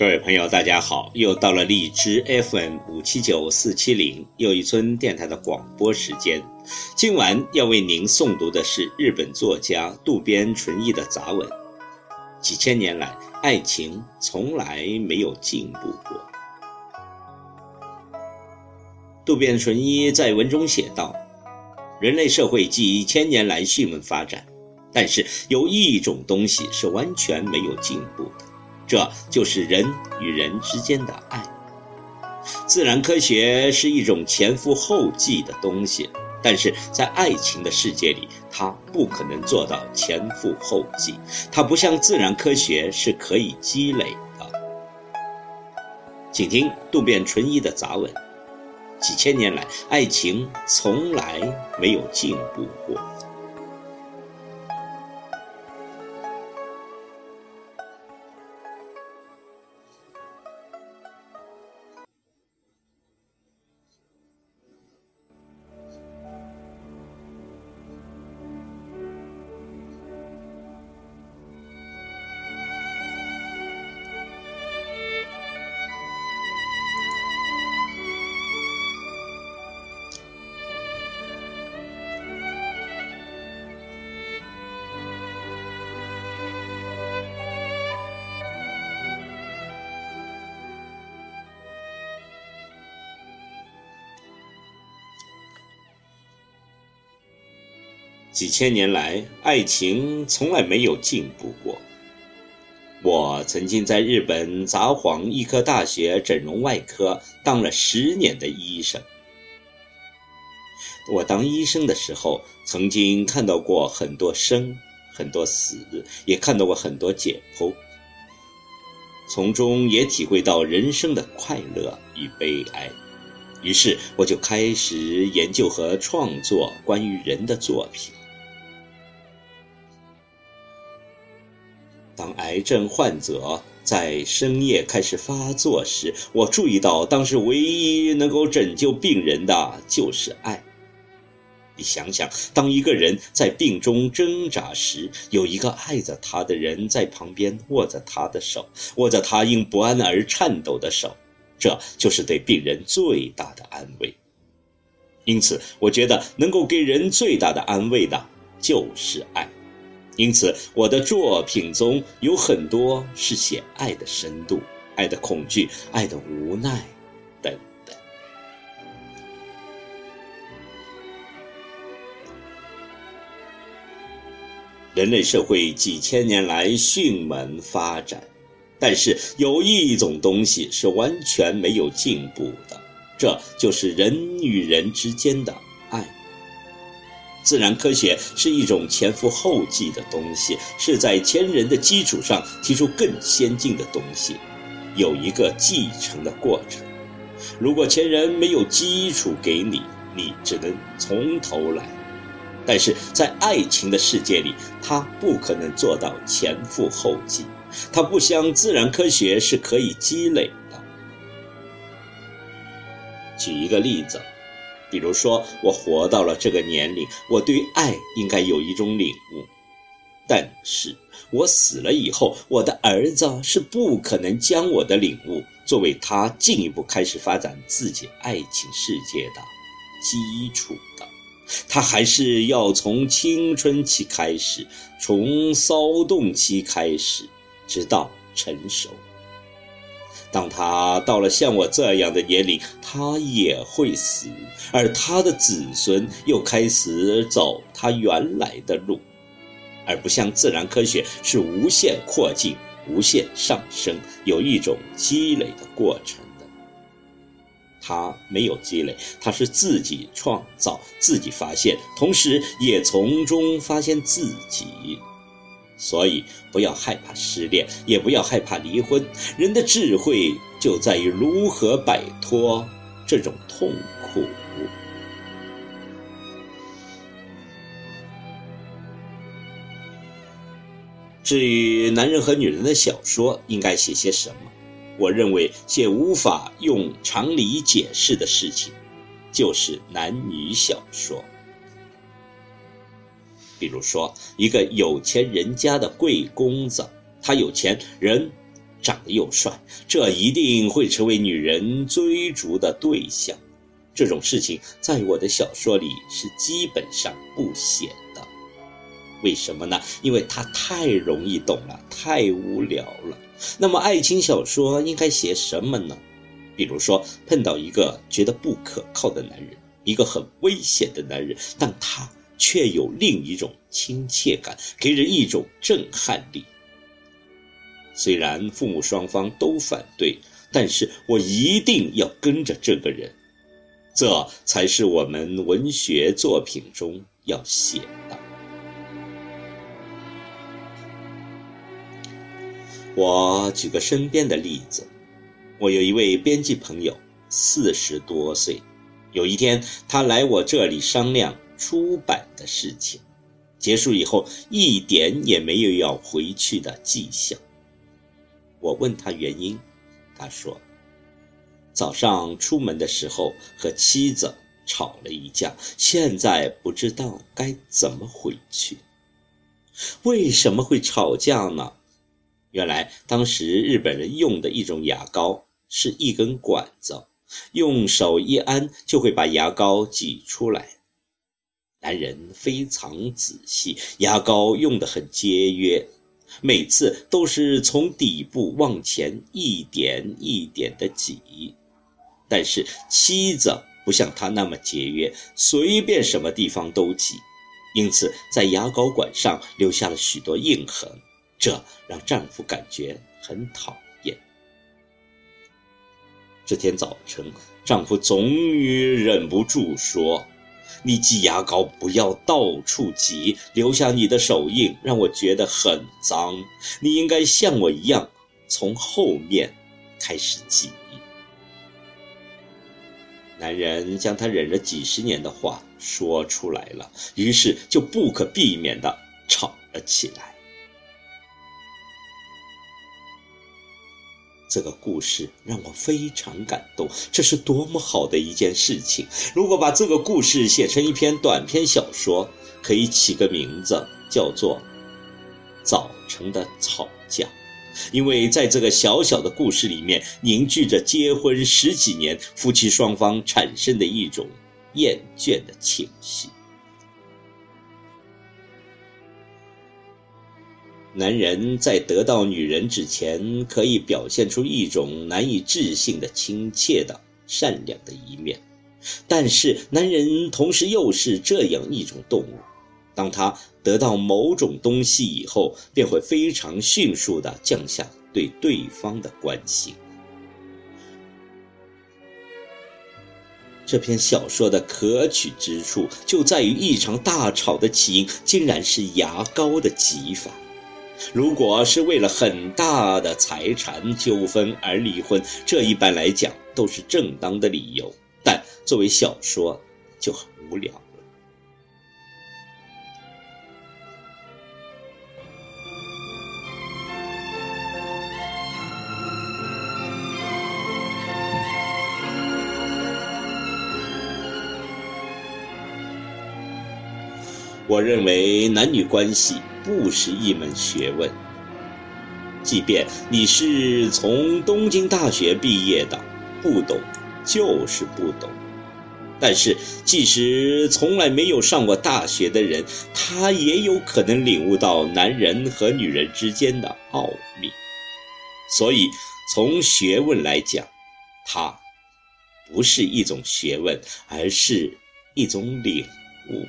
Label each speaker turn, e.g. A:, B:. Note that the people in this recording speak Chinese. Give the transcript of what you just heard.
A: 各位朋友，大家好！又到了荔枝 FM 五七九四七零又一村电台的广播时间。今晚要为您诵读的是日本作家渡边淳一的杂文。几千年来，爱情从来没有进步过。渡边淳一在文中写道：“人类社会几千年来迅猛发展，但是有一种东西是完全没有进步的。”这就是人与人之间的爱。自然科学是一种前赴后继的东西，但是在爱情的世界里，它不可能做到前赴后继。它不像自然科学是可以积累的。请听渡边淳一的杂文：几千年来，爱情从来没有进步过。几千年来，爱情从来没有进步过。我曾经在日本札幌医科大学整容外科当了十年的医生。我当医生的时候，曾经看到过很多生，很多死，也看到过很多解剖，从中也体会到人生的快乐与悲哀。于是，我就开始研究和创作关于人的作品。当癌症患者在深夜开始发作时，我注意到，当时唯一能够拯救病人的就是爱。你想想，当一个人在病中挣扎时，有一个爱着他的人在旁边握着他的手，握着他因不安而颤抖的手，这就是对病人最大的安慰。因此，我觉得能够给人最大的安慰的，就是爱。因此，我的作品中有很多是写爱的深度、爱的恐惧、爱的无奈，等等。人类社会几千年来迅猛发展，但是有一种东西是完全没有进步的，这就是人与人之间的爱。自然科学是一种前赴后继的东西，是在前人的基础上提出更先进的东西，有一个继承的过程。如果前人没有基础给你，你只能从头来。但是在爱情的世界里，他不可能做到前赴后继，他不像自然科学是可以积累的。举一个例子。比如说，我活到了这个年龄，我对爱应该有一种领悟。但是我死了以后，我的儿子是不可能将我的领悟作为他进一步开始发展自己爱情世界的基础的。他还是要从青春期开始，从骚动期开始，直到成熟。当他到了像我这样的年龄，他也会死，而他的子孙又开始走他原来的路，而不像自然科学是无限扩进、无限上升，有一种积累的过程的。他没有积累，他是自己创造、自己发现，同时也从中发现自己。所以不要害怕失恋，也不要害怕离婚。人的智慧就在于如何摆脱这种痛苦。至于男人和女人的小说应该写些什么，我认为写无法用常理解释的事情，就是男女小说。比如说，一个有钱人家的贵公子，他有钱，人长得又帅，这一定会成为女人追逐的对象。这种事情在我的小说里是基本上不写的。为什么呢？因为它太容易懂了，太无聊了。那么，爱情小说应该写什么呢？比如说，碰到一个觉得不可靠的男人，一个很危险的男人，但他却有另一种亲切感，给人一种震撼力。虽然父母双方都反对，但是我一定要跟着这个人，这才是我们文学作品中要写的。我举个身边的例子，我有一位编辑朋友，四十多岁。有一天，他来我这里商量出版的事情，结束以后一点也没有要回去的迹象。我问他原因，他说：早上出门的时候和妻子吵了一架，现在不知道该怎么回去。为什么会吵架呢？原来当时日本人用的一种牙膏是一根管子，用手一按就会把牙膏挤出来。男人非常仔细，牙膏用得很节约，每次都是从底部往前一点一点的挤。但是妻子不像他那么节约，随便什么地方都挤，因此在牙膏管上留下了许多印痕。这让丈夫感觉很讨厌。这天早晨，丈夫终于忍不住说：“你挤牙膏不要到处挤，留下你的手印，让我觉得很脏。你应该像我一样，从后面开始挤。”男人将他忍了几十年的话说出来了，于是就不可避免地吵了起来。这个故事让我非常感动，这是多么好的一件事情！如果把这个故事写成一篇短篇小说，可以起个名字，叫做《早晨的吵架》，因为在这个小小的故事里面，凝聚着结婚十几年夫妻双方产生的一种厌倦的情绪。男人在得到女人之前，可以表现出一种难以置信的亲切的、善良的一面，但是男人同时又是这样一种动物：当他得到某种东西以后，便会非常迅速地降下对对方的关心。这篇小说的可取之处就在于，一场大吵的起因竟然是牙膏的挤法。如果是为了很大的财产纠纷而离婚，这一般来讲都是正当的理由，但作为小说就很无聊了。我认为男女关系。不是一门学问。即便你是从东京大学毕业的，不懂就是不懂。但是，即使从来没有上过大学的人，他也有可能领悟到男人和女人之间的奥秘。所以，从学问来讲，它不是一种学问，而是一种领悟。